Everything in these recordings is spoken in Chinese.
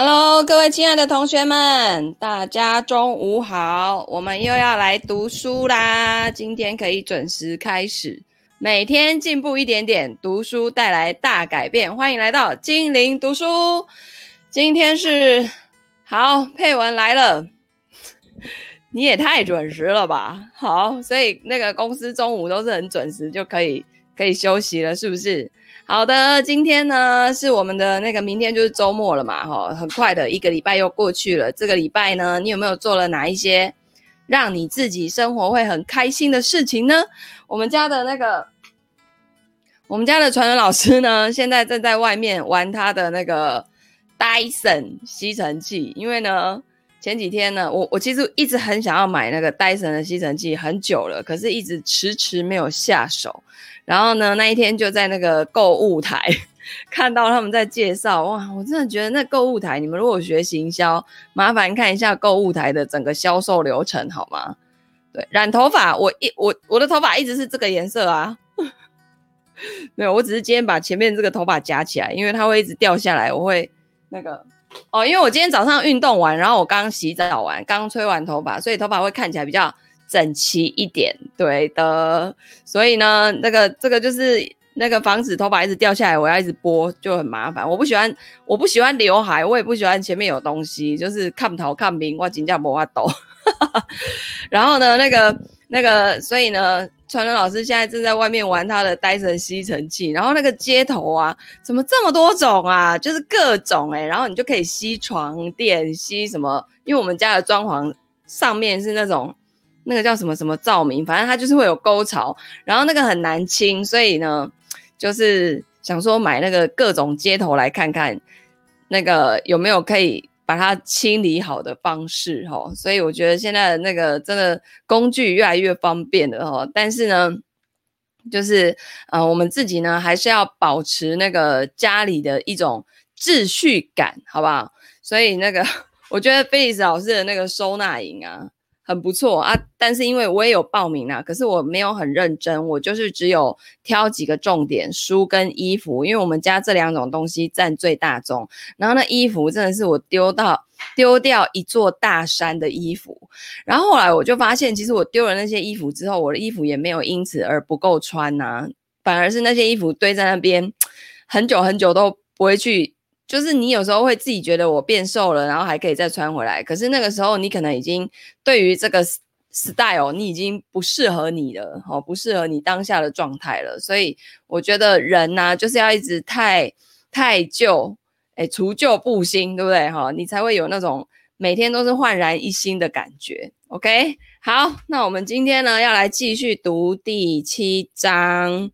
Hello，各位亲爱的同学们，大家中午好！我们又要来读书啦。今天可以准时开始，每天进步一点点，读书带来大改变。欢迎来到精灵读书。今天是好，佩文来了，你也太准时了吧？好，所以那个公司中午都是很准时就可以可以休息了，是不是？好的，今天呢是我们的那个明天就是周末了嘛，哈，很快的一个礼拜又过去了。这个礼拜呢，你有没有做了哪一些让你自己生活会很开心的事情呢？我们家的那个，我们家的传人老师呢，现在正在外面玩他的那个 Dyson 吸尘器，因为呢前几天呢，我我其实一直很想要买那个戴森的吸尘器很久了，可是一直迟迟没有下手。然后呢，那一天就在那个购物台看到他们在介绍，哇，我真的觉得那购物台，你们如果学行销，麻烦看一下购物台的整个销售流程好吗？对，染头发，我一我我的头发一直是这个颜色啊，没有，我只是今天把前面这个头发夹起来，因为它会一直掉下来，我会那个哦，因为我今天早上运动完，然后我刚洗澡完，刚吹完头发，所以头发会看起来比较。整齐一点，对的，所以呢，那个这个就是那个防止头发一直掉下来，我要一直拨就很麻烦。我不喜欢，我不喜欢刘海，我也不喜欢前面有东西，就是看头看明，我真叫无法度。然后呢，那个那个，所以呢，传人老师现在正在外面玩他的戴森吸尘器，然后那个接头啊，怎么这么多种啊？就是各种诶、然后你就可以吸床垫，吸什么？因为我们家的装潢上面是那种。那个叫什么什么照明，反正它就是会有沟槽，然后那个很难清，所以呢，就是想说买那个各种接头来看看，那个有没有可以把它清理好的方式哦。所以我觉得现在的那个真的工具越来越方便了哦。但是呢，就是呃，我们自己呢还是要保持那个家里的一种秩序感，好不好？所以那个 我觉得菲利斯老师的那个收纳营啊。很不错啊，但是因为我也有报名啊，可是我没有很认真，我就是只有挑几个重点，书跟衣服，因为我们家这两种东西占最大宗。然后那衣服真的是我丢到丢掉一座大山的衣服。然后后来我就发现，其实我丢了那些衣服之后，我的衣服也没有因此而不够穿呐、反而是那些衣服堆在那边很久很久都不会去。就是你有时候会自己觉得我变瘦了，然后还可以再穿回来。可是那个时候你可能已经对于这个 style 你已经不适合你了，哦，不适合你当下的状态了。所以我觉得人呢、啊，就是要一直太太旧，哎，除旧布新，对不对？哈，你才会有那种每天都是焕然一新的感觉。OK，好，那我们今天呢要来继续读第七章。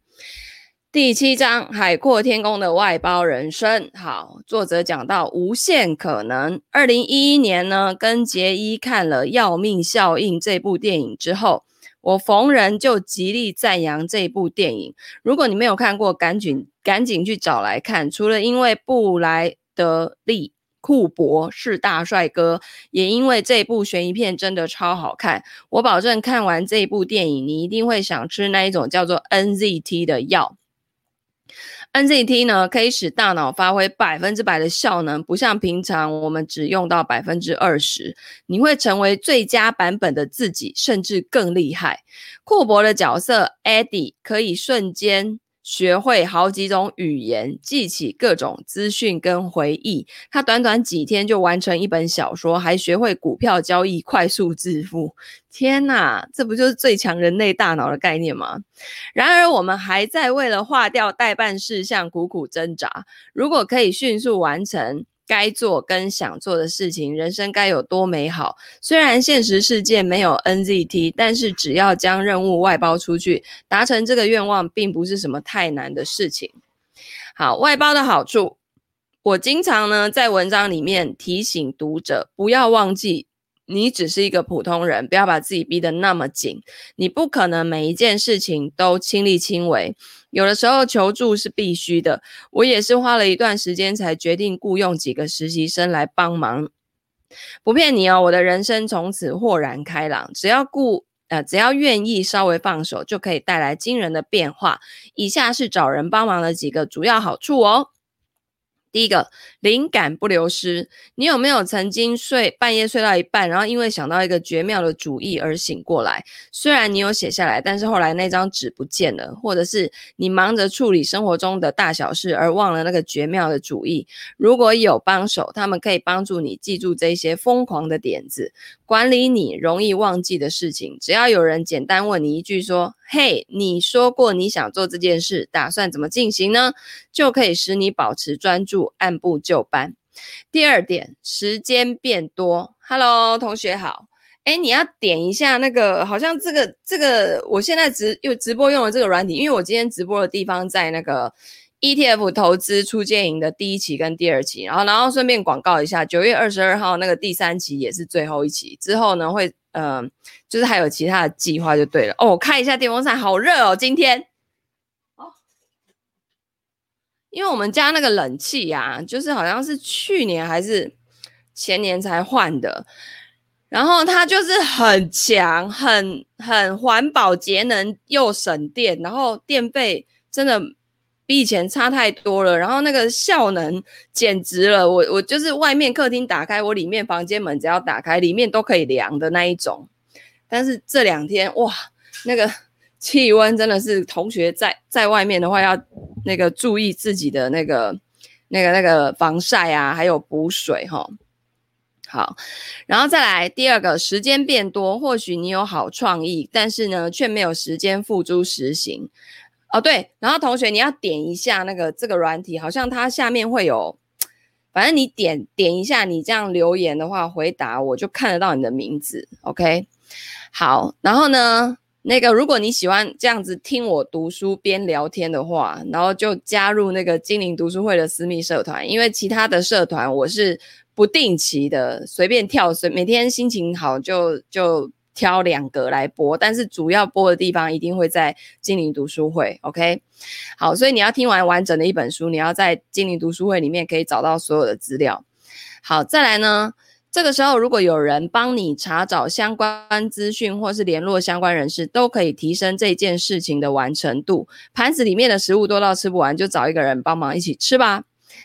第七章《海阔天空的外包人生》。好，作者讲到无限可能。二零一一年呢，跟杰伊看了《要命效应》这部电影之后，我逢人就极力赞扬这部电影。如果你没有看过，赶紧赶紧去找来看。除了因为布莱德利库珀是大帅哥，也因为这部悬疑片真的超好看。我保证，看完这部电影，你一定会想吃那一种叫做 NZT 的药。NZT 呢，可以使大脑发挥百分之百的效能，不像平常我们只用到百分之二十。你会成为最佳版本的自己，甚至更厉害。库博的角色 Eddie 可以瞬间。学会好几种语言，记起各种资讯跟回忆。他短短几天就完成一本小说，还学会股票交易，快速致富。天哪，这不就是最强人类大脑的概念吗？然而，我们还在为了划掉待办事项苦苦挣扎。如果可以迅速完成。该做跟想做的事情，人生该有多美好？虽然现实世界没有 NZT，但是只要将任务外包出去，达成这个愿望，并不是什么太难的事情。好，外包的好处，我经常呢在文章里面提醒读者，不要忘记。你只是一个普通人，不要把自己逼得那么紧。你不可能每一件事情都亲力亲为，有的时候求助是必须的。我也是花了一段时间才决定雇佣几个实习生来帮忙。不骗你哦，我的人生从此豁然开朗。只要顾呃，只要愿意稍微放手，就可以带来惊人的变化。以下是找人帮忙的几个主要好处哦。第一个灵感不流失，你有没有曾经睡半夜睡到一半，然后因为想到一个绝妙的主意而醒过来？虽然你有写下来，但是后来那张纸不见了，或者是你忙着处理生活中的大小事而忘了那个绝妙的主意。如果有帮手，他们可以帮助你记住这些疯狂的点子，管理你容易忘记的事情。只要有人简单问你一句说：“嘿，你说过你想做这件事，打算怎么进行呢？”就可以使你保持专注。按部就班。第二点，时间变多。Hello，同学好。哎，你要点一下那个，好像这个这个，我现在直又直播用的这个软体，因为我今天直播的地方在那个 ETF 投资初建营的第一期跟第二期，然后然后顺便广告一下，九月二十二号那个第三期也是最后一期，之后呢会嗯、呃，就是还有其他的计划就对了。哦，我看一下电风扇，好热哦，今天。因为我们家那个冷气呀、啊，就是好像是去年还是前年才换的，然后它就是很强、很很环保、节能又省电，然后电费真的比以前差太多了，然后那个效能简直了。我我就是外面客厅打开，我里面房间门只要打开，里面都可以凉的那一种。但是这两天哇，那个。气温真的是，同学在在外面的话要那个注意自己的那个那个那个防晒啊，还有补水哈。好，然后再来第二个，时间变多，或许你有好创意，但是呢却没有时间付诸实行。哦，对，然后同学你要点一下那个这个软体，好像它下面会有，反正你点点一下，你这样留言的话回答我就看得到你的名字。OK，好，然后呢？那个，如果你喜欢这样子听我读书边聊天的话，然后就加入那个精灵读书会的私密社团，因为其他的社团我是不定期的随便跳，随每天心情好就就挑两个来播，但是主要播的地方一定会在精灵读书会，OK？好，所以你要听完完整的一本书，你要在精灵读书会里面可以找到所有的资料。好，再来呢？这个时候，如果有人帮你查找相关资讯，或是联络相关人士，都可以提升这件事情的完成度。盘子里面的食物多到吃不完，就找一个人帮忙一起吃吧。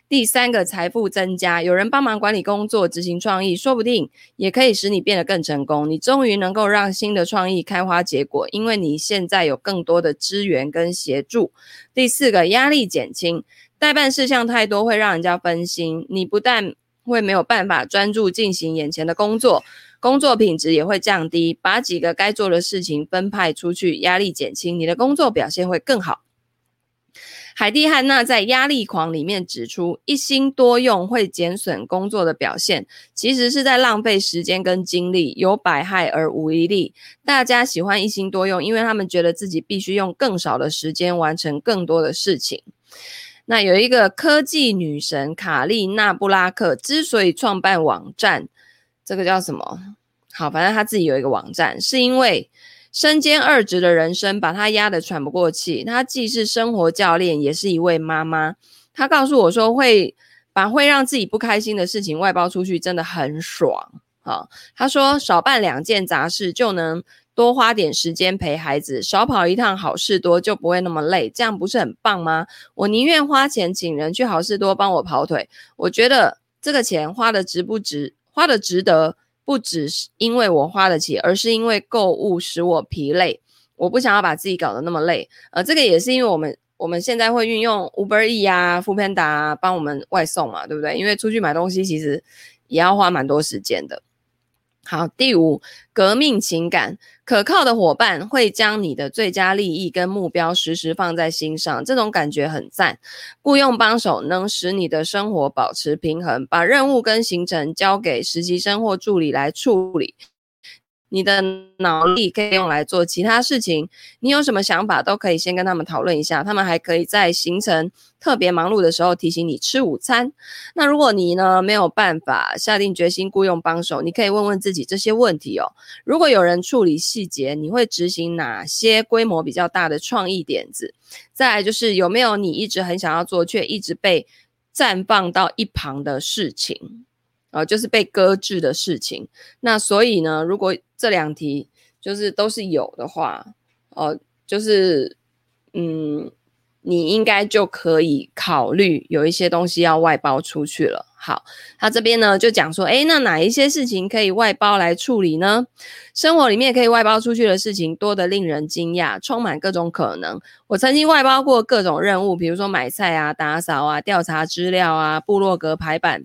第三个，财富增加，有人帮忙管理工作、执行创意，说不定也可以使你变得更成功。你终于能够让新的创意开花结果，因为你现在有更多的资源跟协助。第四个，压力减轻，待办事项太多会让人家分心。你不但会没有办法专注进行眼前的工作，工作品质也会降低。把几个该做的事情分派出去，压力减轻，你的工作表现会更好。海蒂·汉娜在《压力狂》里面指出，一心多用会减损工作的表现，其实是在浪费时间跟精力，有百害而无一利。大家喜欢一心多用，因为他们觉得自己必须用更少的时间完成更多的事情。那有一个科技女神卡莉娜布拉克之所以创办网站，这个叫什么？好，反正她自己有一个网站，是因为身兼二职的人生把他压得喘不过气。她既是生活教练，也是一位妈妈。她告诉我说，会把会让自己不开心的事情外包出去，真的很爽。好，她说少办两件杂事就能。多花点时间陪孩子，少跑一趟好事多就不会那么累，这样不是很棒吗？我宁愿花钱请人去好事多帮我跑腿，我觉得这个钱花的值不值？花的值得，不只是因为我花得起，而是因为购物使我疲累，我不想要把自己搞得那么累。呃，这个也是因为我们我们现在会运用 Uber E 啊、Foodpanda 啊帮我们外送嘛，对不对？因为出去买东西其实也要花蛮多时间的。好，第五，革命情感，可靠的伙伴会将你的最佳利益跟目标时时放在心上，这种感觉很赞。雇佣帮手能使你的生活保持平衡，把任务跟行程交给实习生或助理来处理。你的脑力可以用来做其他事情，你有什么想法都可以先跟他们讨论一下，他们还可以在行程特别忙碌的时候提醒你吃午餐。那如果你呢没有办法下定决心雇佣帮手，你可以问问自己这些问题哦。如果有人处理细节，你会执行哪些规模比较大的创意点子？再来就是有没有你一直很想要做却一直被暂放到一旁的事情？呃，就是被搁置的事情。那所以呢，如果这两题就是都是有的话，呃，就是嗯，你应该就可以考虑有一些东西要外包出去了。好，他这边呢就讲说，诶，那哪一些事情可以外包来处理呢？生活里面可以外包出去的事情多得令人惊讶，充满各种可能。我曾经外包过各种任务，比如说买菜啊、打扫啊、调查资料啊、部落格排版、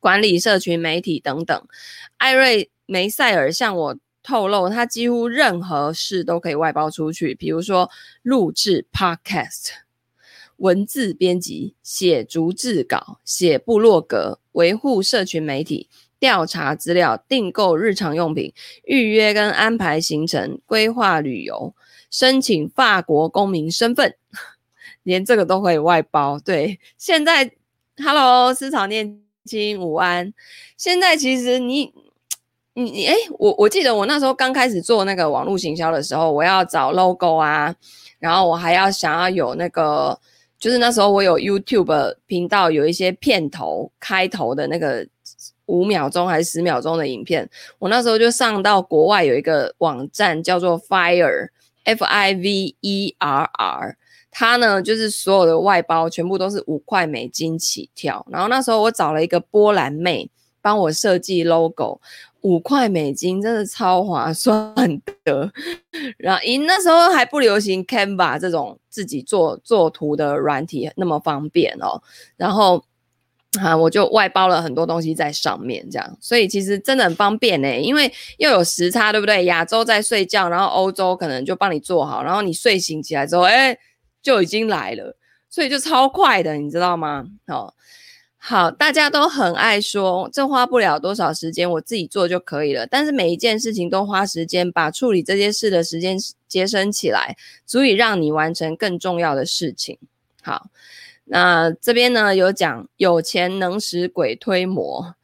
管理社群媒体等等。艾瑞梅塞尔向我透露，他几乎任何事都可以外包出去，比如说录制 Podcast。文字编辑、写逐字稿、写部落格、维护社群媒体、调查资料、订购日常用品、预约跟安排行程、规划旅游、申请法国公民身份，连这个都可以外包。对，现在，Hello，思草念金，午安。现在其实你，你你，哎，我我记得我那时候刚开始做那个网络行销的时候，我要找 logo 啊，然后我还要想要有那个。就是那时候我有 YouTube 频道，有一些片头开头的那个五秒钟还是十秒钟的影片，我那时候就上到国外有一个网站叫做 Fire，F I V E R R，它呢就是所有的外包全部都是五块美金起跳，然后那时候我找了一个波兰妹帮我设计 logo。五块美金真的超划算的，然后因那时候还不流行 Canva 这种自己做做图的软体那么方便哦，然后啊我就外包了很多东西在上面，这样，所以其实真的很方便呢，因为又有时差，对不对？亚洲在睡觉，然后欧洲可能就帮你做好，然后你睡醒起来之后，哎，就已经来了，所以就超快的，你知道吗？哦。好，大家都很爱说，这花不了多少时间，我自己做就可以了。但是每一件事情都花时间，把处理这件事的时间节省起来，足以让你完成更重要的事情。好，那这边呢有讲有钱能使鬼推磨。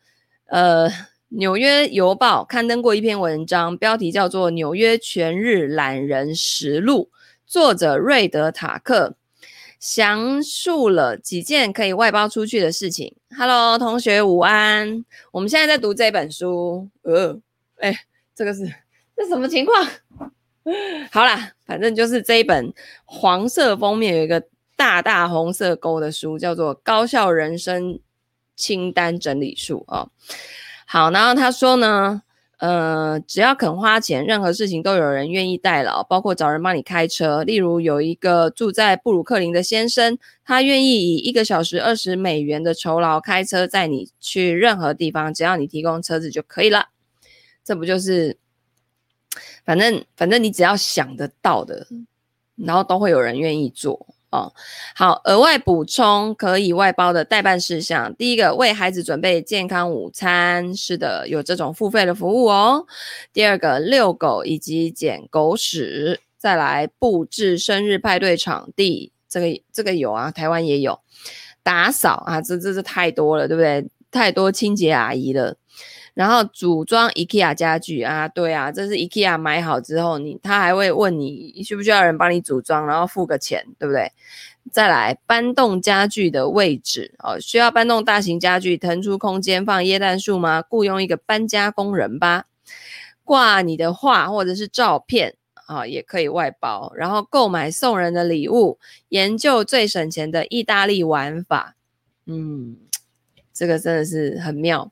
呃，纽约邮报刊登过一篇文章，标题叫做《纽约全日懒人实录》，作者瑞德塔克。详述了几件可以外包出去的事情。Hello，同学午安。我们现在在读这本书。呃，哎，这个是这什么情况？好啦，反正就是这一本黄色封面有一个大大红色勾的书，叫做《高效人生清单整理术》哦。好，然后他说呢。呃，只要肯花钱，任何事情都有人愿意代劳，包括找人帮你开车。例如，有一个住在布鲁克林的先生，他愿意以一个小时二十美元的酬劳开车载你去任何地方，只要你提供车子就可以了。这不就是，反正反正你只要想得到的，然后都会有人愿意做。哦，好，额外补充可以外包的代办事项。第一个，为孩子准备健康午餐，是的，有这种付费的服务哦。第二个，遛狗以及捡狗屎。再来，布置生日派对场地，这个这个有啊，台湾也有。打扫啊，这这这太多了，对不对？太多清洁阿姨了。然后组装 IKEA 家具啊，对啊，这是 IKEA 买好之后，你他还会问你需不需要人帮你组装，然后付个钱，对不对？再来搬动家具的位置哦，需要搬动大型家具腾出空间放耶诞树吗？雇佣一个搬家工人吧。挂你的画或者是照片啊，也可以外包。然后购买送人的礼物，研究最省钱的意大利玩法。嗯，这个真的是很妙。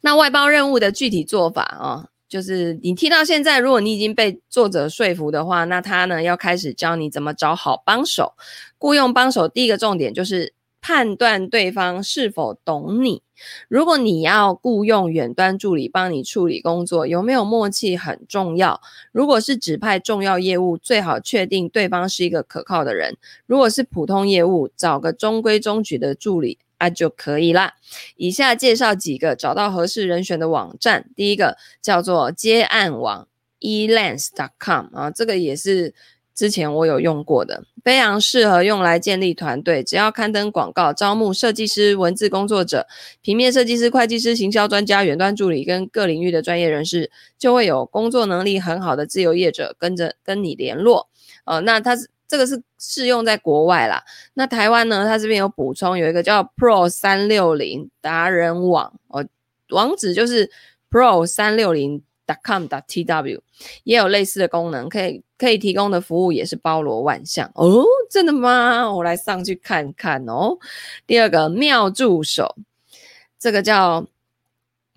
那外包任务的具体做法啊、就是你听到现在，如果你已经被作者说服的话，那他呢要开始教你怎么找好帮手。雇佣帮手第一个重点就是判断对方是否懂你。如果你要雇佣远端助理帮你处理工作，有没有默契很重要。如果是指派重要业务，最好确定对方是一个可靠的人。如果是普通业务，找个中规中矩的助理。啊，就可以啦。以下介绍几个找到合适人选的网站。第一个叫做接案网 elance.com 啊，这个也是之前我有用过的，非常适合用来建立团队。只要刊登广告，招募设计师、文字工作者、平面设计师、会计师、行销专家、远端助理跟各领域的专业人士，就会有工作能力很好的自由业者跟着跟你联络。呃，那他是。这个是适用在国外啦，那台湾呢？它这边有补充，有一个叫 Pro 三六零达人网哦，网址就是 Pro 三六零 com.tw 也有类似的功能，可以可以提供的服务也是包罗万象哦。真的吗？我来上去看看哦。第二个妙助手，这个叫。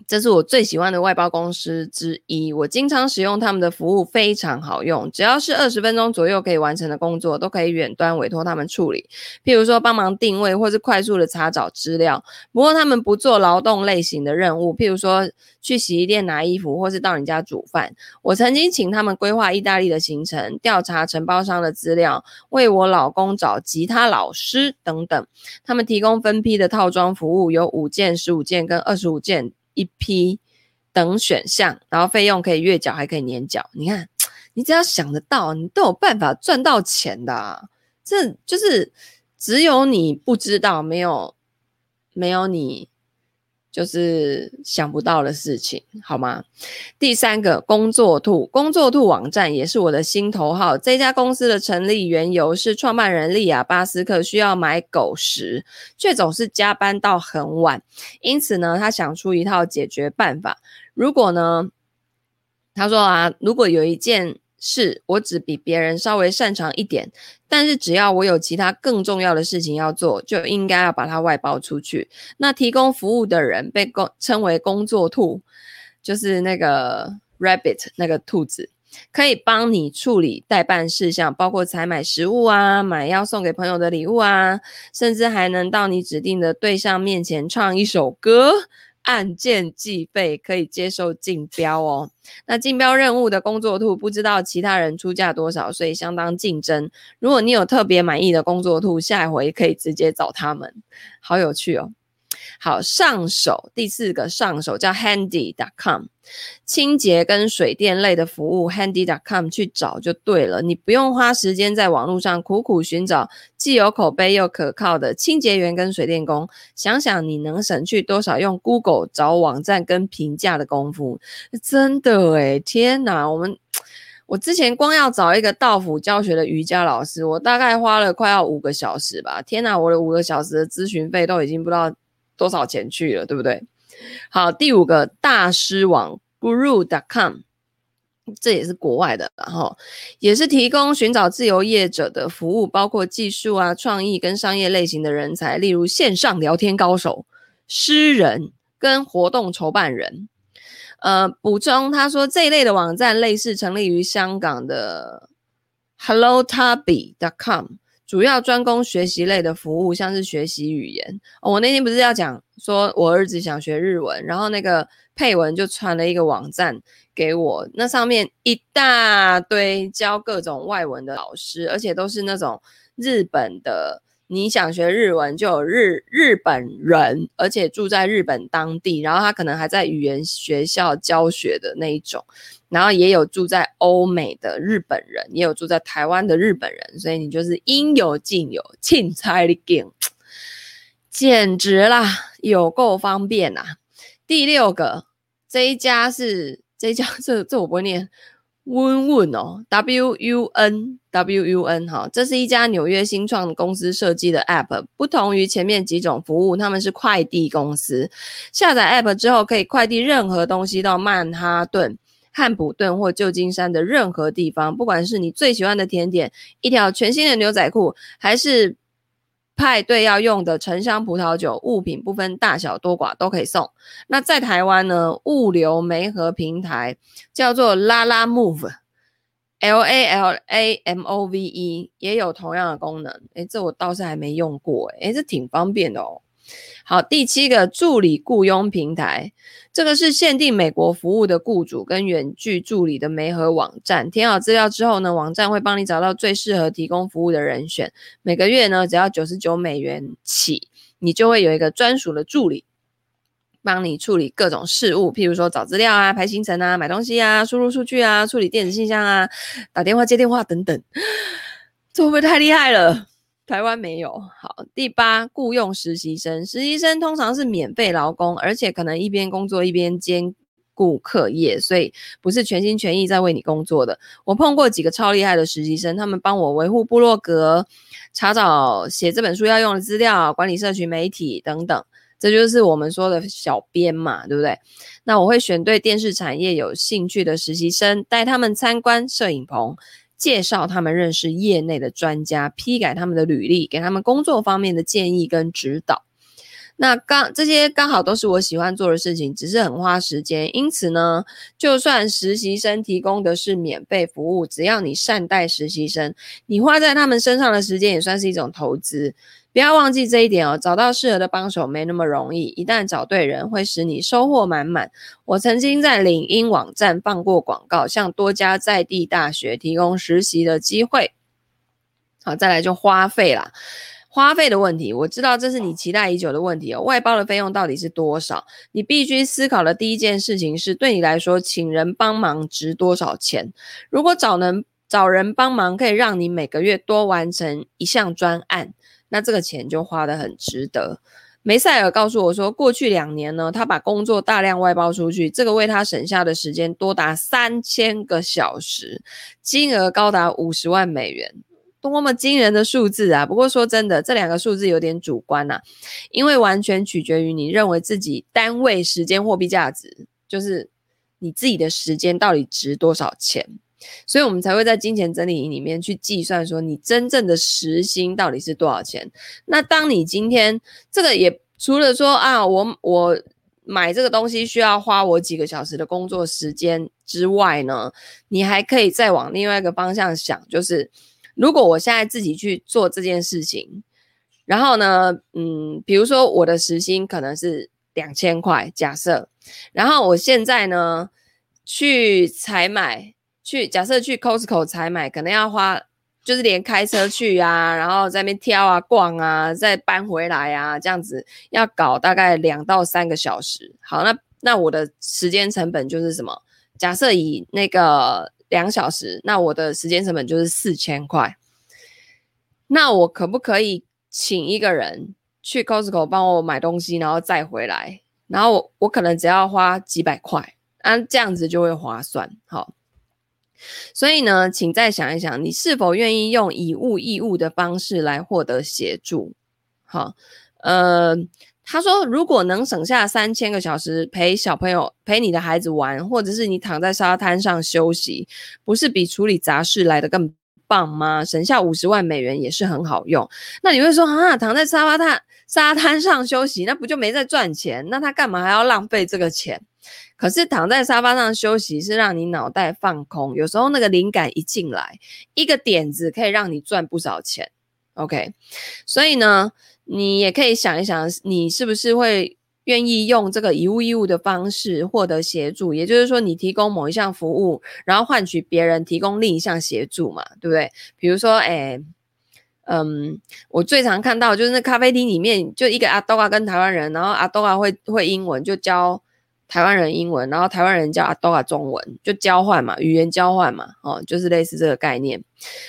这是我最喜欢的外包公司之一，我经常使用他们的服务，非常好用。只要是二十分钟左右可以完成的工作，都可以远端委托他们处理。譬如说帮忙定位，或是快速的查找资料。不过他们不做劳动类型的任务，譬如说去洗衣店拿衣服，或是到你家煮饭。我曾经请他们规划意大利的行程，调查承包商的资料，为我老公找吉他老师等等。他们提供分批的套装服务，有五件、十五件跟二十五件。一批等选项，然后费用可以月缴，还可以年缴。你看，你只要想得到，你都有办法赚到钱的。这就是只有你不知道，没有没有你。就是想不到的事情，好吗？第三个，工作兔，工作兔网站也是我的心头好。这家公司的成立缘由是创办人利亚巴斯克需要买狗食，却总是加班到很晚，因此呢，他想出一套解决办法。如果呢，他说啊，如果有一件。是我只比别人稍微擅长一点，但是只要我有其他更重要的事情要做，就应该要把它外包出去。那提供服务的人被公称为工作兔，就是那个 rabbit 那个兔子，可以帮你处理代办事项，包括采买食物啊、买要送给朋友的礼物啊，甚至还能到你指定的对象面前唱一首歌。按件计费，可以接受竞标哦。那竞标任务的工作兔不知道其他人出价多少，所以相当竞争。如果你有特别满意的工作兔，下一回可以直接找他们，好有趣哦。好，上手第四个上手叫 Handy.com，清洁跟水电类的服务，Handy.com 去找就对了，你不用花时间在网络上苦苦寻找既有口碑又可靠的清洁员跟水电工，想想你能省去多少用 Google 找网站跟评价的功夫，真的诶，天哪，我们我之前光要找一个道府教学的瑜伽老师，我大概花了快要五个小时吧，天哪，我的五个小时的咨询费都已经不知道。多少钱去了，对不对？好，第五个大师网 Guru.com，这也是国外的，然后也是提供寻找自由业者的服务，包括技术啊、创意跟商业类型的人才，例如线上聊天高手、诗人跟活动筹办人。呃，补充他说，这一类的网站类似成立于香港的 HelloTubby.com。主要专攻学习类的服务，像是学习语言。我那天不是要讲说我儿子想学日文，然后那个配文就传了一个网站给我，那上面一大堆教各种外文的老师，而且都是那种日本的。你想学日文，就有日日本人，而且住在日本当地，然后他可能还在语言学校教学的那一种，然后也有住在欧美的日本人，也有住在台湾的日本人，所以你就是应有尽有，凊彩你拣，简直啦，有够方便啊！第六个，这一家是这一家，这这我不会念。温问哦，W U N W U N 哈，这是一家纽约新创公司设计的 App，不同于前面几种服务，他们是快递公司。下载 App 之后，可以快递任何东西到曼哈顿、汉普顿或旧金山的任何地方，不管是你最喜欢的甜点、一条全新的牛仔裤，还是。派对要用的沉香葡萄酒，物品不分大小多寡都可以送。那在台湾呢，物流媒合平台叫做 Lalamove，L A L A M O V E，也有同样的功能。诶，这我倒是还没用过，诶，这挺方便的哦。好，第七个助理雇佣平台，这个是限定美国服务的雇主跟远距助理的媒合网站。填好资料之后呢，网站会帮你找到最适合提供服务的人选。每个月呢，只要九十九美元起，你就会有一个专属的助理，帮你处理各种事务，譬如说找资料啊、排行程啊、买东西啊、输入数据啊、处理电子信箱啊、打电话接电话等等。这会不会太厉害了？台湾没有。好，第八，雇佣实习生。实习生通常是免费劳工，而且可能一边工作一边兼顾课业，所以不是全心全意在为你工作的。我碰过几个超厉害的实习生，他们帮我维护部落格、查找写这本书要用的资料、管理社群媒体等等。这就是我们说的小编嘛，对不对？那我会选对电视产业有兴趣的实习生，带他们参观摄影棚，介绍他们认识业内的专家，批改他们的履历，给他们工作方面的建议跟指导。那刚这些刚好都是我喜欢做的事情，只是很花时间。因此呢，就算实习生提供的是免费服务，只要你善待实习生，你花在他们身上的时间也算是一种投资。不要忘记这一点哦，找到适合的帮手没那么容易，一旦找对人，会使你收获满满。我曾经在领英网站放过广告，向多家在地大学提供实习的机会。好，再来就花费啦。花费的问题，我知道这是你期待已久的问题哦。外包的费用到底是多少？你必须思考的第一件事情是，对你来说，请人帮忙值多少钱？如果找人找人帮忙可以让你每个月多完成一项专案，那这个钱就花得很值得。梅赛尔告诉我说，过去两年呢，他把工作大量外包出去，这个为他省下的时间多达三千个小时，金额高达五十万美元。多么惊人的数字啊！不过说真的，这两个数字有点主观呐、因为完全取决于你认为自己单位时间货币价值，就是你自己的时间到底值多少钱，所以我们才会在金钱整理营里面去计算说你真正的时薪到底是多少钱。那当你今天这个也除了说啊，我我买这个东西需要花我几个小时的工作时间之外呢，你还可以再往另外一个方向想，就是。如果我现在自己去做这件事情，然后呢，嗯，比如说我的时薪可能是两千块，假设，然后我现在呢去采买，去假设去 Costco 采买，可能要花，就是连开车去啊，然后在那边挑啊、逛啊，再搬回来啊，这样子要搞大概两到三个小时。好，那那我的时间成本就是什么？假设以那个。两小时，那我的时间成本就是四千块。那我可不可以请一个人去 Costco 帮我买东西，然后再回来？然后我我可能只要花几百块，啊，这样子就会划算。好，所以呢，请再想一想，你是否愿意用以物易物的方式来获得协助？好，呃。他说：“如果能省下三千个小时陪小朋友、陪你的孩子玩，或者是你躺在沙滩上休息，不是比处理杂事来得更棒吗？省下五十万美元也是很好用。那你会说啊，躺在沙发滩沙滩上休息，那不就没在赚钱？那他干嘛还要浪费这个钱？可是躺在沙发上休息是让你脑袋放空，有时候那个灵感一进来，一个点子可以让你赚不少钱。OK，所以呢。”你也可以想一想，你是不是会愿意用这个以物易物的方式获得协助？也就是说，你提供某一项服务，然后换取别人提供另一项协助嘛，对不对？比如说，哎，嗯，我最常看到就是那咖啡厅里面就一个阿多啊跟台湾人，然后阿多啊会会英文，就教台湾人英文，然后台湾人叫阿多啊中文，就交换嘛，语言交换嘛，哦，就是类似这个概念。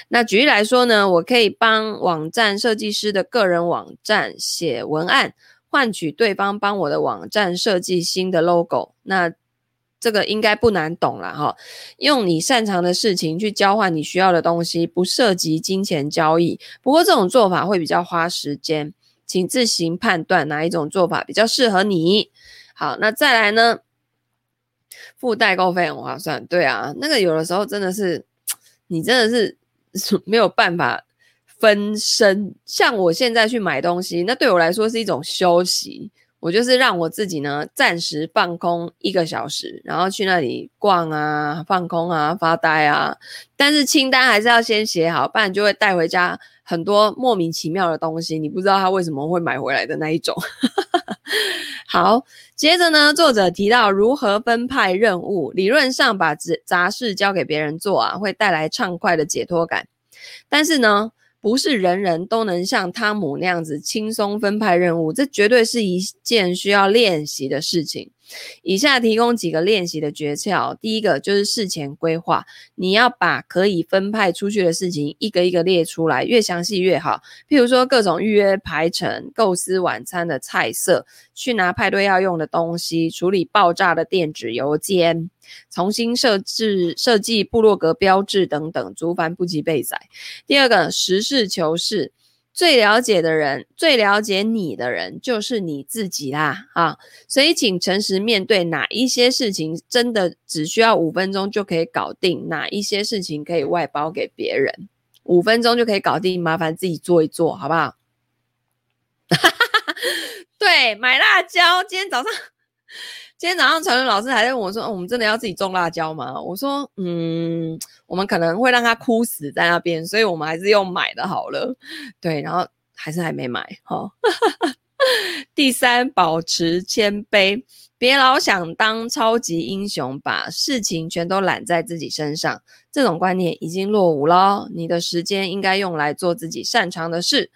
那举例来说呢，我可以帮网站设计师的个人网站写文案，换取对方帮我的网站设计新的 logo。那这个应该不难懂了哈，用你擅长的事情去交换你需要的东西，不涉及金钱交易。不过这种做法会比较花时间，请自行判断哪一种做法比较适合你。好，那再来呢，付代购费很划算，对啊，那个有的时候真的是，你真的是。没有办法分身，像我现在去买东西，那对我来说是一种休息。我就是让我自己呢暂时放空一个小时，然后去那里逛啊、放空啊、发呆啊。但是清单还是要先写好，不然就会带回家很多莫名其妙的东西，你不知道他为什么会买回来的那一种。好，接着呢，作者提到如何分派任务。理论上，把杂杂事交给别人做啊，会带来畅快的解脱感。但是呢，不是人人都能像汤姆那样子轻松分派任务，这绝对是一件需要练习的事情。以下提供几个练习的诀窍。第一个就是事前规划，你要把可以分派出去的事情一个一个列出来，越详细越好。譬如说各种预约排程、构思晚餐的菜色、去拿派对要用的东西、处理爆炸的电子邮件、重新设置设计部落格标志等等，族繁不及备载。第二个实事求是。最了解的人，最了解你的人就是你自己啦啊！所以，请诚实面对哪一些事情真的只需要五分钟就可以搞定，哪一些事情可以外包给别人，五分钟就可以搞定，麻烦自己做一做，好不好？对，买辣椒。今天早上，今天早上，陈伦老师还在问我说：“哦，我们真的要自己种辣椒吗？”我说：“嗯，我们可能会让它枯死在那边，所以我们还是用买的好了。”对，然后还是还没买。哈，第三，保持谦卑，别老想当超级英雄，把事情全都揽在自己身上。这种观念已经落伍了。你的时间应该用来做自己擅长的事。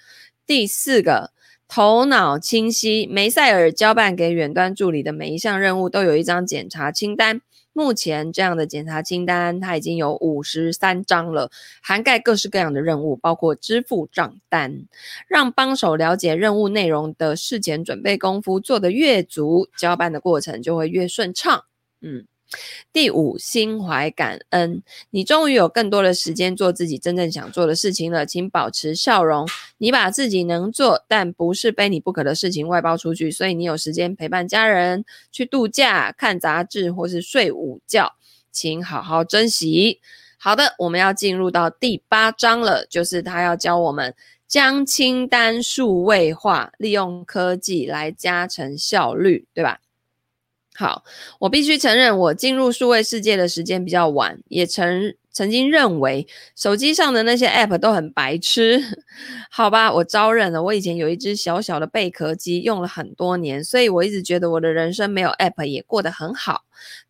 第四个。头脑清晰，梅赛尔交办给远端助理的每一项任务都有一张检查清单。目前这样的检查清单，它已经有五十三张了，涵盖各式各样的任务，包括支付账单。让帮手了解任务内容的事前准备功夫做得越足，交办的过程就会越顺畅。嗯。第五，心怀感恩。你终于有更多的时间做自己真正想做的事情了，请保持笑容。你把自己能做但不是非你不可的事情外包出去，所以你有时间陪伴家人、去度假、看杂志或是睡午觉，请好好珍惜。好的，我们要进入到第八章了，就是他要教我们将清单数位化，利用科技来加成效率，对吧？好，我必须承认，我进入数位世界的时间比较晚，也曾曾经认为手机上的那些 App 都很白痴。好吧，我招认了。我以前有一只小小的贝壳机，用了很多年，所以我一直觉得我的人生没有 App 也过得很好。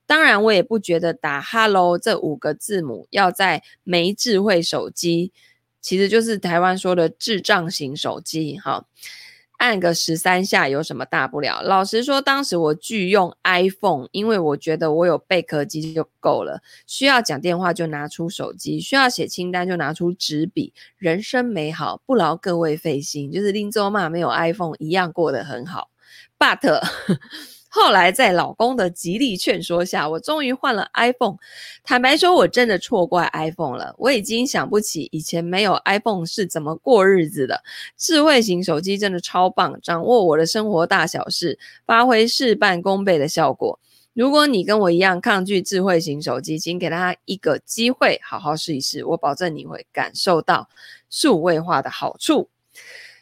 当然，我也不觉得打 Hello 这五个字母要在没智慧手机，其实就是台湾说的智障型手机。好。按个十三下有什么大不了？老实说，当时我拒用 iPhone，因为我觉得我有贝壳机就够了。需要讲电话就拿出手机，需要写清单就拿出纸笔。人生美好，不劳各位费心。就是林州骂，没有 iPhone 一样过得很好。But 后来在老公的极力劝说下，我终于换了 iPhone。坦白说，我真的错怪 iPhone 了。我已经想不起以前没有 iPhone 是怎么过日子的。智慧型手机真的超棒，掌握我的生活大小事，发挥事半功倍的效果。如果你跟我一样抗拒智慧型手机，请给他一个机会，好好试一试。我保证你会感受到数位化的好处。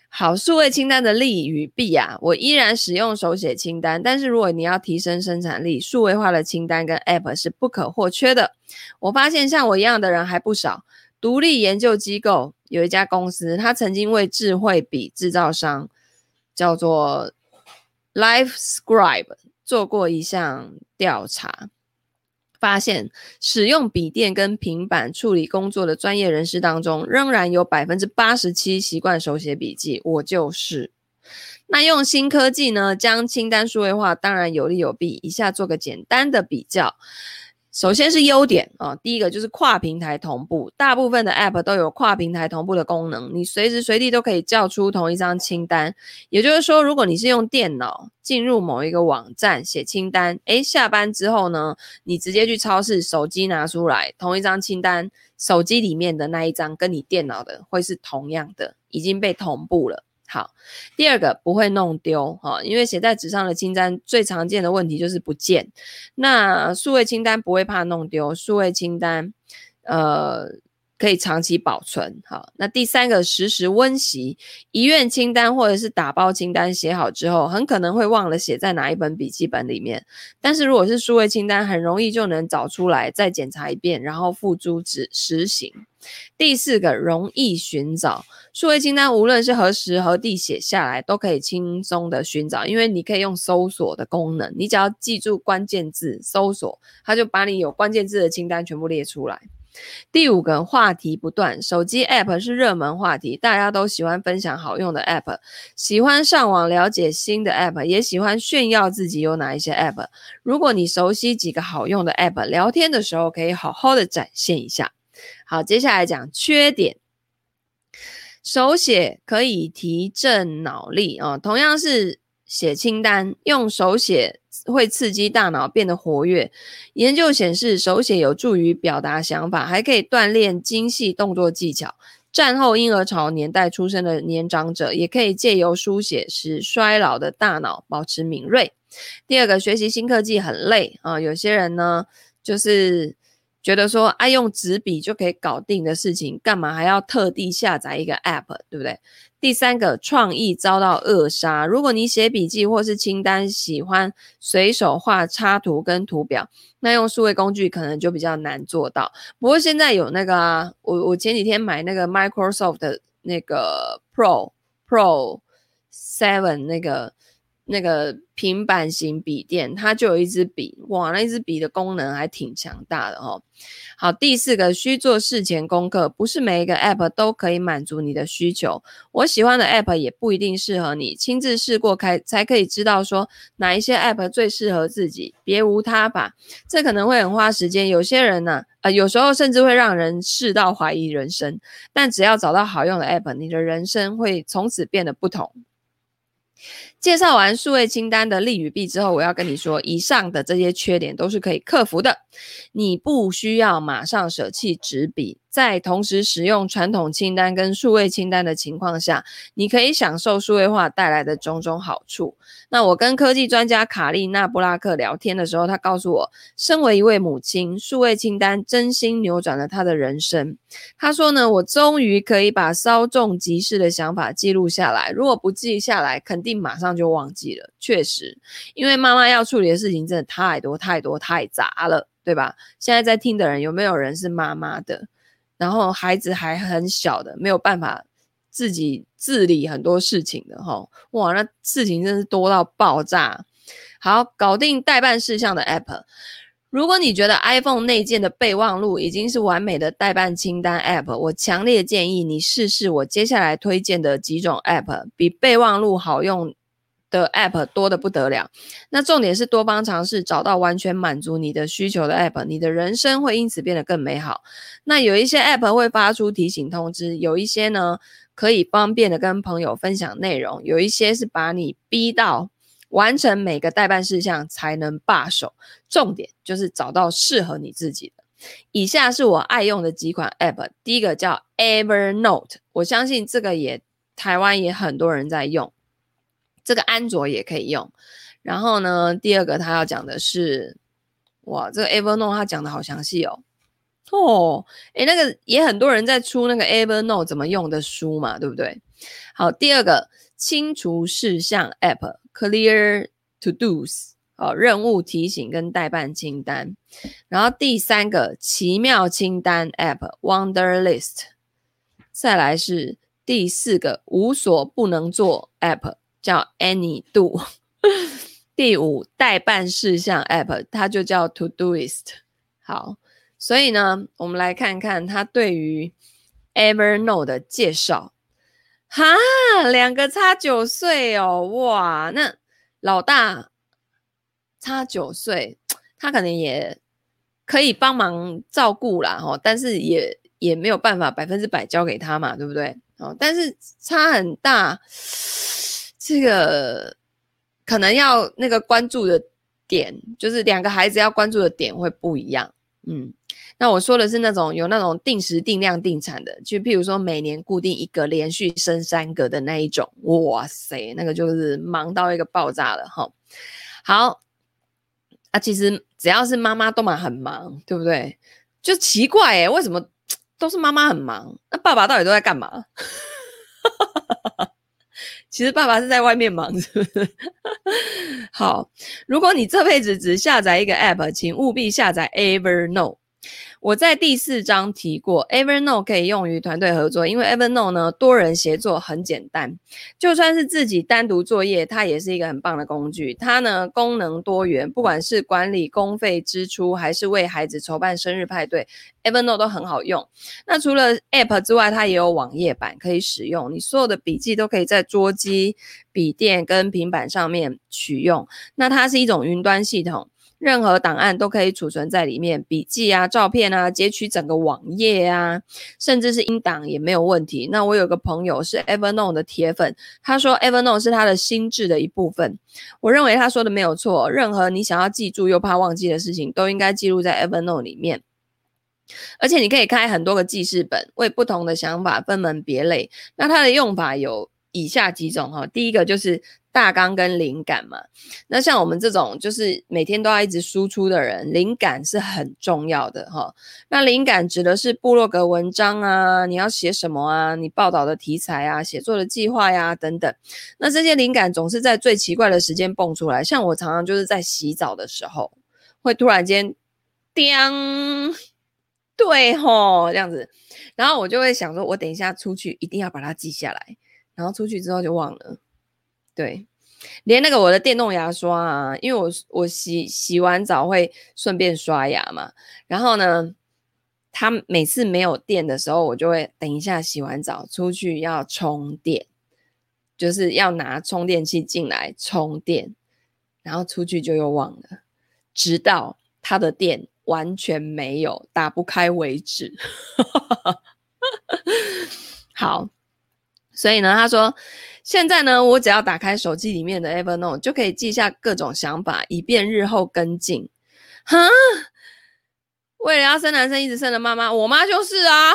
好，数位清单的利与弊啊，我依然使用手写清单，但是如果你要提升生产力，数位化的清单跟 App 是不可或缺的。我发现像我一样的人还不少。独立研究机构有一家公司，他曾经为智慧笔制造商叫做 LifeScribe 做过一项调查。发现使用笔电跟平板处理工作的专业人士当中，仍然有百分之八十七习惯手写笔记。我就是。那用新科技呢，将清单数位化，当然有利有弊。以下做个简单的比较。首先是优点啊，第一个就是跨平台同步，大部分的 App 都有跨平台同步的功能，你随时随地都可以叫出同一张清单。也就是说，如果你是用电脑进入某一个网站写清单，诶，下班之后呢，你直接去超市，手机拿出来，同一张清单，手机里面的那一张跟你电脑的会是同样的，已经被同步了。好，第二个不会弄丢哈，因为写在纸上的清单最常见的问题就是不见。那数位清单不会怕弄丢，数位清单呃可以长期保存。好，那第三个实时温习，遗愿清单或者是打包清单写好之后，很可能会忘了写在哪一本笔记本里面。但是如果是数位清单，很容易就能找出来，再检查一遍，然后付诸执实行。第四个容易寻找，数位清单无论是何时何地写下来，都可以轻松的寻找，因为你可以用搜索的功能，你只要记住关键字搜索，它就把你有关键字的清单全部列出来。第五个话题不断，手机 App 是热门话题，大家都喜欢分享好用的 App，喜欢上网了解新的 App，也喜欢炫耀自己有哪一些 App。如果你熟悉几个好用的 App，聊天的时候可以好好的展现一下。好，接下来讲缺点。手写可以提振脑力啊、同样是写清单，用手写会刺激大脑变得活跃。研究显示，手写有助于表达想法，还可以锻炼精细动作技巧。战后婴儿潮年代出生的年长者，也可以借由书写使衰老的大脑保持敏锐。第二个，学习新科技很累啊，有些人呢就是。觉得说，爱、用纸笔就可以搞定的事情，干嘛还要特地下载一个 App，对不对？第三个，创意遭到扼杀。如果你写笔记或是清单，喜欢随手画插图跟图表，那用数位工具可能就比较难做到。不过现在有那个啊，我我前几天买那个 Microsoft 的那个 Pro Pro Seven 那个。那个平板型笔电，它就有一支笔，哇，那一支笔的功能还挺强大的哦。好，第四个需做事前功课，不是每一个 App 都可以满足你的需求。我喜欢的 App 也不一定适合你，亲自试过开才可以知道说哪一些 App 最适合自己，别无他法。这可能会很花时间，有些人呢、呃，有时候甚至会让人试到怀疑人生。但只要找到好用的 App，你的人生会从此变得不同。介绍完数位清单的利与弊之后，我要跟你说，以上的这些缺点都是可以克服的。你不需要马上舍弃纸笔。在同时使用传统清单跟数位清单的情况下，你可以享受数位化带来的种种好处。那我跟科技专家卡丽娜布拉克聊天的时候，她告诉我，身为一位母亲，数位清单真心扭转了她的人生。她说呢，我终于可以把稍纵即逝的想法记录下来，如果不记下来，肯定马上就忘记了。确实，因为妈妈要处理的事情真的太多太多太杂了，对吧？现在在听的人有没有人是妈妈的？然后孩子还很小的，没有办法自己自理很多事情的哈，哇，那事情真是多到爆炸。好，搞定待办事项的 App。如果你觉得 iPhone 内建的备忘录已经是完美的待办清单 App，我强烈建议你试试我接下来推荐的几种 App，比备忘录好用的 App 多得不得了，那重点是多方尝试，找到完全满足你的需求的 App，你的人生会因此变得更美好。那有一些 App 会发出提醒通知，有一些呢可以方便的跟朋友分享内容，有一些是把你逼到完成每个待办事项才能罢手。重点就是找到适合你自己的。以下是我爱用的几款 App，第一个叫 Evernote，我相信这个也台湾也很多人在用。这个安卓也可以用，然后呢，第二个他要讲的是，哇，这个 Evernote 他讲的好详细哦，哦，诶，那个也很多人在出那个 Evernote 怎么用的书嘛，对不对？好，第二个清除事项 App Clear To Dos，哦，任务提醒跟待办清单，然后第三个奇妙清单 App Wonderlist，再来是第四个无所不能做 App。叫 AnyDo，第五代办事项 App，它就叫 Todoist。好，所以呢，我们来看看它对于 Evernote 的介绍。哈，两个差九岁哦，哇，那老大差九岁，他可能也可以帮忙照顾啦，哦，但是也也没有办法百分之百交给他嘛，对不对？哦，但是差很大。这个可能要那个关注的点，就是两个孩子要关注的点会不一样。嗯，那我说的是那种有那种定时定量定产的，就譬如说每年固定一个，连续生三个的那一种。哇塞，那个就是忙到一个爆炸了哈。好，啊，其实只要是妈妈都蛮很忙，对不对？就奇怪诶，为什么都是妈妈很忙？那爸爸到底都在干嘛？其实爸爸是在外面忙，是不是？好，如果你这辈子只下载一个 App，请务必下载 Evernote。我在第四章提过，Evernote 可以用于团队合作，因为 Evernote 呢，多人协作很简单，就算是自己单独作业，它也是一个很棒的工具。它呢，功能多元，不管是管理公费支出，还是为孩子筹办生日派对，Evernote 都很好用。那除了 App 之外，它也有网页版可以使用，你所有的笔记都可以在桌机、笔电跟平板上面取用。那它是一种云端系统。任何档案都可以储存在里面，笔记啊、照片啊、截取整个网页啊，甚至是音档也没有问题。那我有个朋友是 Evernote 的铁粉，他说 Evernote 是他的心智的一部分。我认为他说的没有错，任何你想要记住又怕忘记的事情，都应该记录在 Evernote 里面。而且你可以开很多个记事本，为不同的想法分门别类。那它的用法有以下几种哈，第一个就是。大纲跟灵感嘛，那像我们这种就是每天都要一直输出的人，灵感是很重要的哈。那灵感指的是部落格文章啊，你要写什么啊？你报道的题材啊，写作的计划呀等等。那这些灵感总是在最奇怪的时间蹦出来，像我常常就是在洗澡的时候，会突然间，叮，对吼，这样子，然后我就会想说，我等一下出去一定要把它记下来，然后出去之后就忘了。对，连那个我的电动牙刷啊，因为我我洗洗完澡会顺便刷牙嘛，然后呢，它每次没有电的时候，我就会等一下洗完澡出去要充电，就是要拿充电器进来充电，然后出去就又忘了，直到它的电完全没有打不开为止。好，所以呢，他说。现在呢，我只要打开手机里面的 Evernote，就可以记下各种想法，以便日后跟进。哈，为了要生男生一直生的妈妈，我妈就是啊，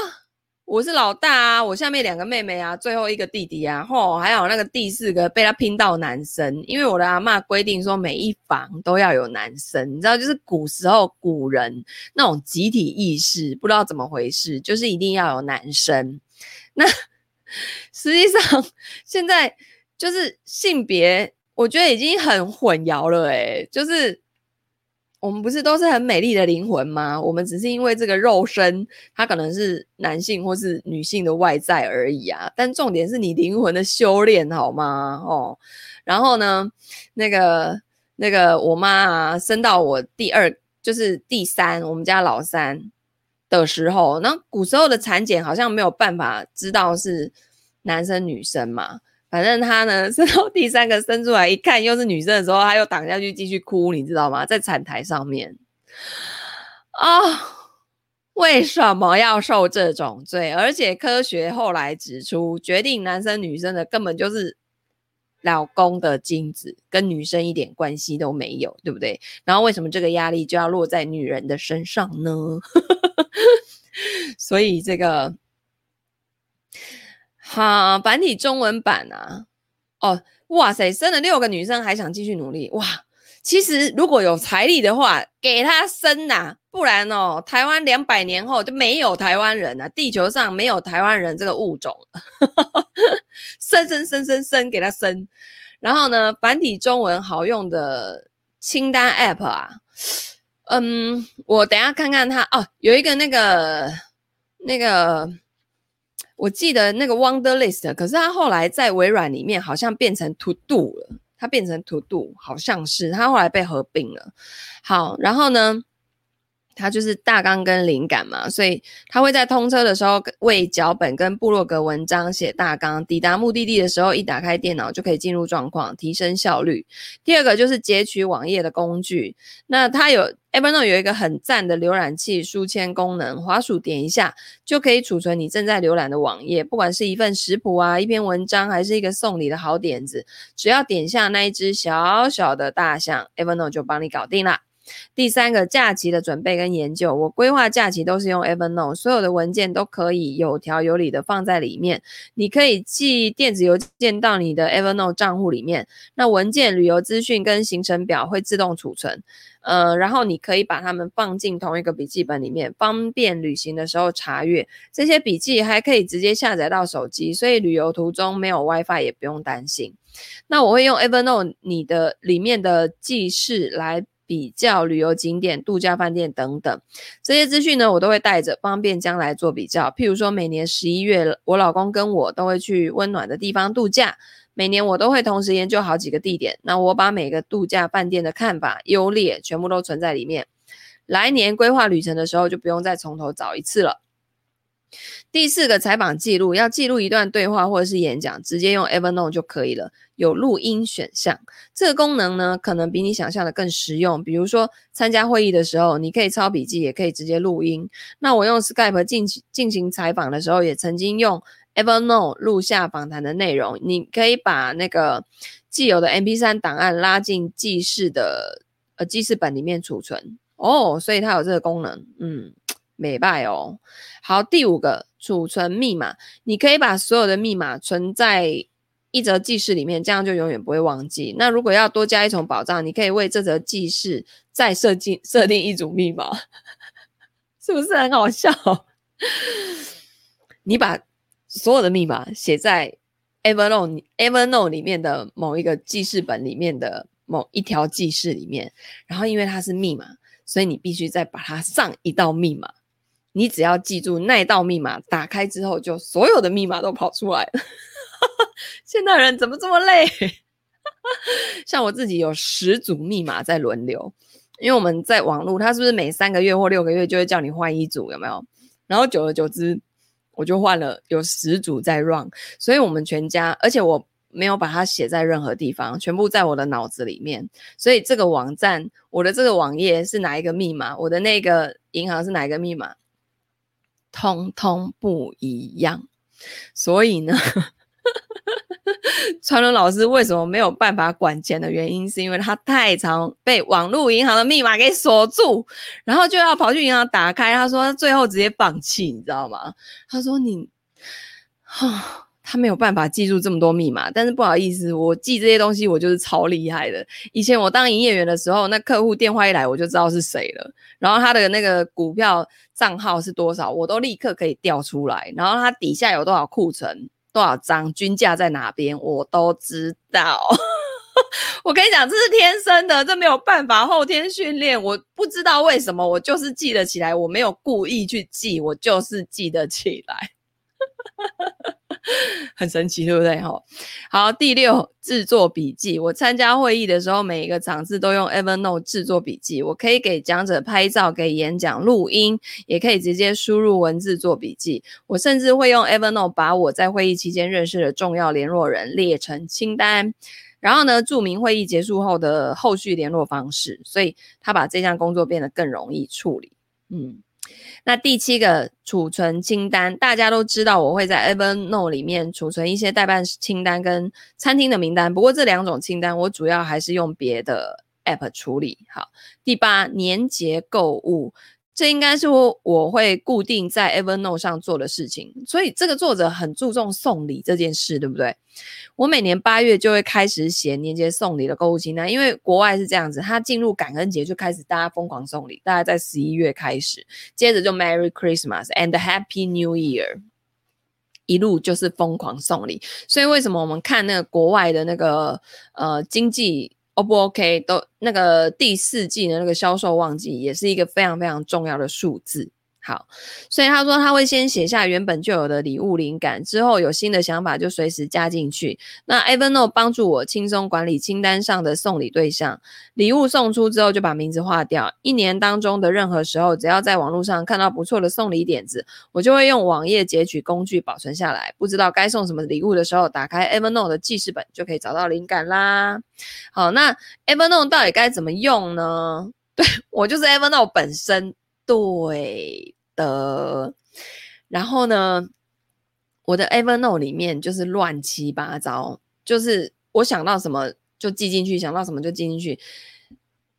我是老大啊，我下面两个妹妹啊，最后一个弟弟啊，吼，还有那个第四个被他拼到男生，因为我的阿嬷规定说每一房都要有男生，你知道，就是古时候古人那种集体意识，不知道怎么回事，就是一定要有男生。那。实际上，现在就是性别，我觉得已经很混淆了。哎，就是我们不是都是很美丽的灵魂吗？我们只是因为这个肉身，它可能是男性或是女性的外在而已啊。但重点是你灵魂的修炼，好吗？哦，然后呢，那个那个我妈啊，生到我第二，就是第三，我们家老三。的时候，那古时候的产检好像没有办法知道是男生女生嘛。反正他呢，生到第三个生出来一看又是女生的时候，他又躺下去继续哭，你知道吗？在产台上面啊、哦，为什么要受这种罪？而且科学后来指出，决定男生女生的根本就是老公的精子，跟女生一点关系都没有，对不对？然后为什么这个压力就要落在女人的身上呢？所以这个哈繁体中文版啊，哦哇塞，生了六个女生还想继续努力哇！其实如果有财力的话，给他生呐、不然哦，台湾两百年后就没有台湾人了，地球上没有台湾人这个物种了，生生生生生给他生。然后呢，繁体中文好用的清单 App 啊。嗯，我等下看看他哦，有一个那个那个，我记得那个 Wonderlist，可是他后来在微软里面好像变成 To Do 了，它变成 To Do，好像是它后来被合并了。好，然后呢？它就是大纲跟灵感嘛，所以他会在通车的时候为脚本跟部落格文章写大纲，抵达目的地的时候一打开电脑就可以进入状况，提升效率。第二个就是截取网页的工具，那它有 Evernote 有一个很赞的浏览器书签功能，滑鼠点一下就可以储存你正在浏览的网页，不管是一份食谱啊、一篇文章，还是一个送礼的好点子，只要点下那一只小小的大象，Evernote 就帮你搞定了。第三个假期的准备跟研究，我规划假期都是用 Evernote，所有的文件都可以有条有理的放在里面。你可以寄电子邮件到你的 Evernote 账户里面，那文件、旅游资讯跟行程表会自动储存。呃，然后你可以把它们放进同一个笔记本里面，方便旅行的时候查阅。这些笔记还可以直接下载到手机，所以旅游途中没有 WiFi 也不用担心。那我会用 Evernote 你的里面的记事来。比较旅游景点、度假饭店等等这些资讯呢，我都会带着，方便将来做比较。譬如说，每年十一月，我老公跟我都会去温暖的地方度假，每年我都会同时研究好几个地点。那我把每个度假饭店的看法、优劣全部都存在里面，来年规划旅程的时候就不用再从头找一次了。第四个采访记录，要记录一段对话或者是演讲，直接用 Evernote 就可以了。有录音选项，这个功能呢，可能比你想象的更实用。比如说参加会议的时候，你可以抄笔记，也可以直接录音。那我用 Skype 进行进行采访的时候，也曾经用 Evernote 录下访谈的内容。你可以把那个既有的 MP3 档案拉进记事的呃记事本里面储存。哦，所以它有这个功能，嗯。没败哦。好，第五个储存密码，你可以把所有的密码存在一则记事里面，这样就永远不会忘记。那如果要多加一重保障，你可以为这则记事再设计设定一组密码，是不是很好笑？你把所有的密码写在 Evernote Evernote 里面的某一个记事本里面的某一条记事里面，然后因为它是密码，所以你必须再把它上一道密码。你只要记住那一道密码，打开之后就所有的密码都跑出来了。现代人怎么这么累？像我自己有十组密码在轮流，因为我们在网络，它是不是每三个月或六个月就会叫你换一组？有没有？然后久而久之。我就换了有十组在 run，所以我们全家，而且我没有把它写在任何地方，全部在我的脑子里面。所以这个网站，我的这个网页是哪一个密码，我的那个银行是哪一个密码，通通不一样。所以呢。川伦老师为什么没有办法管钱的原因，是因为他太常被网络银行的密码给锁住，然后就要跑去银行打开。他说他最后直接放弃，你知道吗？他说你，哈，他没有办法记住这么多密码。但是不好意思，我记这些东西我就是超厉害的。以前我当营业员的时候，那客户电话一来我就知道是谁了，然后他的那个股票账号是多少，我都立刻可以调出来，然后他底下有多少库存。多少张均价在哪边，我都知道。我跟你讲，这是天生的，这没有办法后天训练。我不知道为什么，我就是记得起来。我没有故意去记，我就是记得起来。很神奇，对不对？哈，好，第六，制作笔记。我参加会议的时候，每一个场次都用 Evernote 制作笔记。我可以给讲者拍照，给演讲录音，也可以直接输入文字做笔记。我甚至会用 Evernote 把我在会议期间认识的重要联络人列成清单，然后呢，注明会议结束后的后续联络方式。所以，他把这项工作变得更容易处理。嗯。那第七个储存清单，大家都知道我会在 Evernote 里面储存一些代办清单跟餐厅的名单。不过这两种清单我主要还是用别的 App 处理。好，第八，年节购物。这应该是我我会固定在 Evernote 上做的事情，所以这个作者很注重送礼这件事，对不对？我每年八月就会开始写年节送礼的购物清单，因为国外是这样子，他进入感恩节就开始大家疯狂送礼，大概在十一月开始，接着就 Merry Christmas and Happy New Year，一路就是疯狂送礼。所以为什么我们看那个国外的那个呃经济？O 不 OK？都那个第四季的那个销售旺季也是一个非常非常重要的数字。好，所以他说他会先写下原本就有的礼物灵感，之后有新的想法就随时加进去。那 Evernote 帮助我轻松管理清单上的送礼对象，礼物送出之后就把名字划掉。一年当中的任何时候，只要在网络上看到不错的送礼点子，我就会用网页截取工具保存下来。不知道该送什么礼物的时候，打开 Evernote 的记事本就可以找到灵感啦。好，那 Evernote 到底该怎么用呢？对，我就是 Evernote 本身。对的，然后呢，我的 Evernote 里面就是乱七八糟，就是我想到什么就记进去，想到什么就记进去。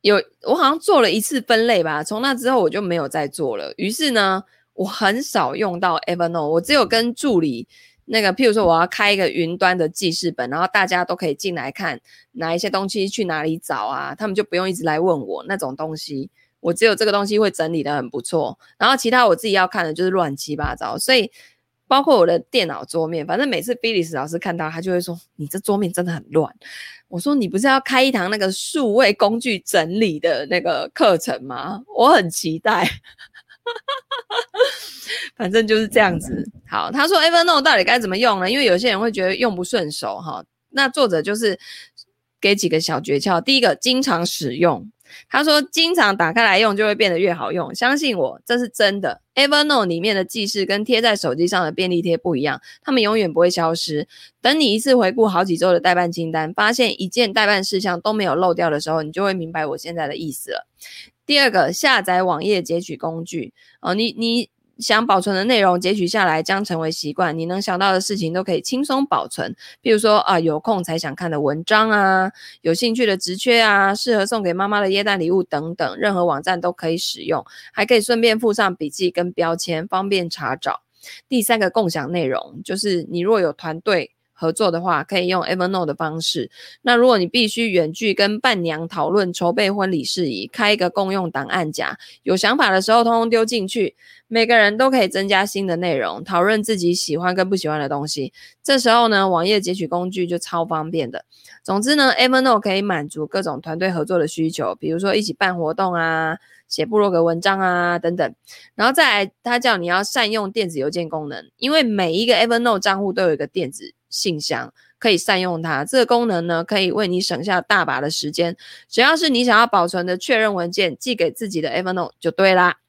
有我好像做了一次分类吧，从那之后我就没有再做了。于是呢，我很少用到 Evernote，我只有跟助理那个，譬如说我要开一个云端的记事本，然后大家都可以进来看哪一些东西去哪里找啊，他们就不用一直来问我那种东西。我只有这个东西会整理得很不错，然后其他我自己要看的就是乱七八糟，所以包括我的电脑桌面，反正每次 Phyllis 老师看到他就会说：“你这桌面真的很乱。”我说：“你不是要开一堂那个数位工具整理的那个课程吗？”我很期待，反正就是这样子。好，他说 Evernote 到底该怎么用呢？因为有些人会觉得用不顺手哈。那作者就是给几个小诀窍，第一个，经常使用。他说：“经常打开来用，就会变得越好用。相信我，这是真的。Evernote 里面的记事跟贴在手机上的便利贴不一样，它们永远不会消失。等你一次回顾好几周的代办清单，发现一件代办事项都没有漏掉的时候，你就会明白我现在的意思了。第二个，下载网页截取工具哦，你你想保存的内容截取下来，将成为习惯。你能想到的事情都可以轻松保存，比如说啊，有空才想看的文章啊，有兴趣的职缺啊，适合送给妈妈的耶诞礼物等等，任何网站都可以使用，还可以顺便附上笔记跟标签，方便查找。第三个共享内容就是，你若有团队。合作的话，可以用 Evernote 的方式。那如果你必须远距跟伴娘讨论筹备婚礼事宜，开一个共用档案夹，有想法的时候通通丢进去，每个人都可以增加新的内容，讨论自己喜欢跟不喜欢的东西。这时候呢，网页截取工具就超方便的。总之呢，Evernote 可以满足各种团队合作的需求，比如说一起办活动啊，写部落格文章啊等等。然后再来，他叫你要善用电子邮件功能，因为每一个 Evernote 账户都有一个电子。信箱可以善用它，这个功能呢，可以为你省下大把的时间。只要是你想要保存的确认文件，寄给自己的 Evernote 就对啦。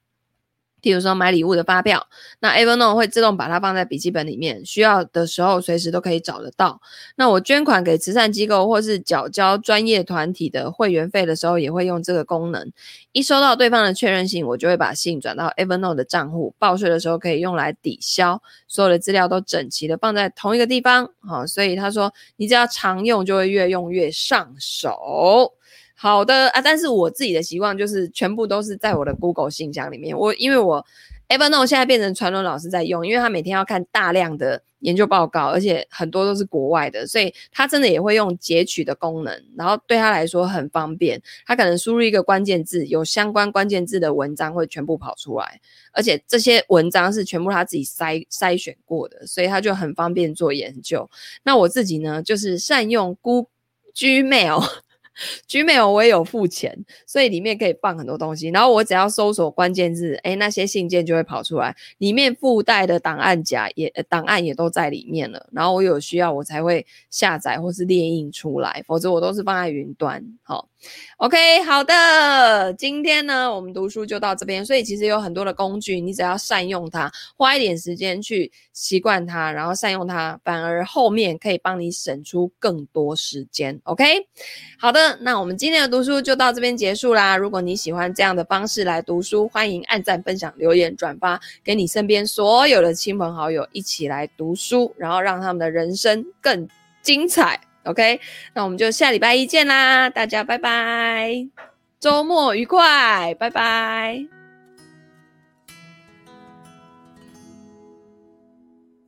比如说买礼物的发票，那 Evernote 会自动把它放在笔记本里面，需要的时候随时都可以找得到。那我捐款给慈善机构或是缴交专业团体的会员费的时候，也会用这个功能。一收到对方的确认信，我就会把信转到 Evernote 的账户，报税的时候可以用来抵消。所有的资料都整齐的放在同一个地方，好，所以他说你只要常用，就会越用越上手。好的啊，但是我自己的习惯就是全部都是在我的 Google 信箱里面。我因为我 Evernote 现在变成传伦老师在用，因为他每天要看大量的研究报告，而且很多都是国外的，所以他真的也会用截取的功能，然后对他来说很方便。他可能输入一个关键字，有相关关键字的文章会全部跑出来，而且这些文章是全部他自己筛筛选过的，所以他就很方便做研究。那我自己呢，就是善用 Google Gmail。Gmail 我也有付钱，所以里面可以放很多东西。然后我只要搜索关键字，诶，那些信件就会跑出来，里面附带的档案夹也档案也都在里面了。然后我有需要我才会下载或是列印出来，否则我都是放在云端。好。OK，好的，今天呢，我们读书就到这边。所以其实有很多的工具，你只要善用它，花一点时间去习惯它，然后善用它，反而后面可以帮你省出更多时间。OK，好的那我们今天的读书就到这边结束啦。如果你喜欢这样的方式来读书，欢迎按赞、分享、留言、转发给你身边所有的亲朋好友，一起来读书，然后让他们的人生更精彩。OK，那我们就下礼拜一见啦，大家拜拜，周末愉快，拜拜。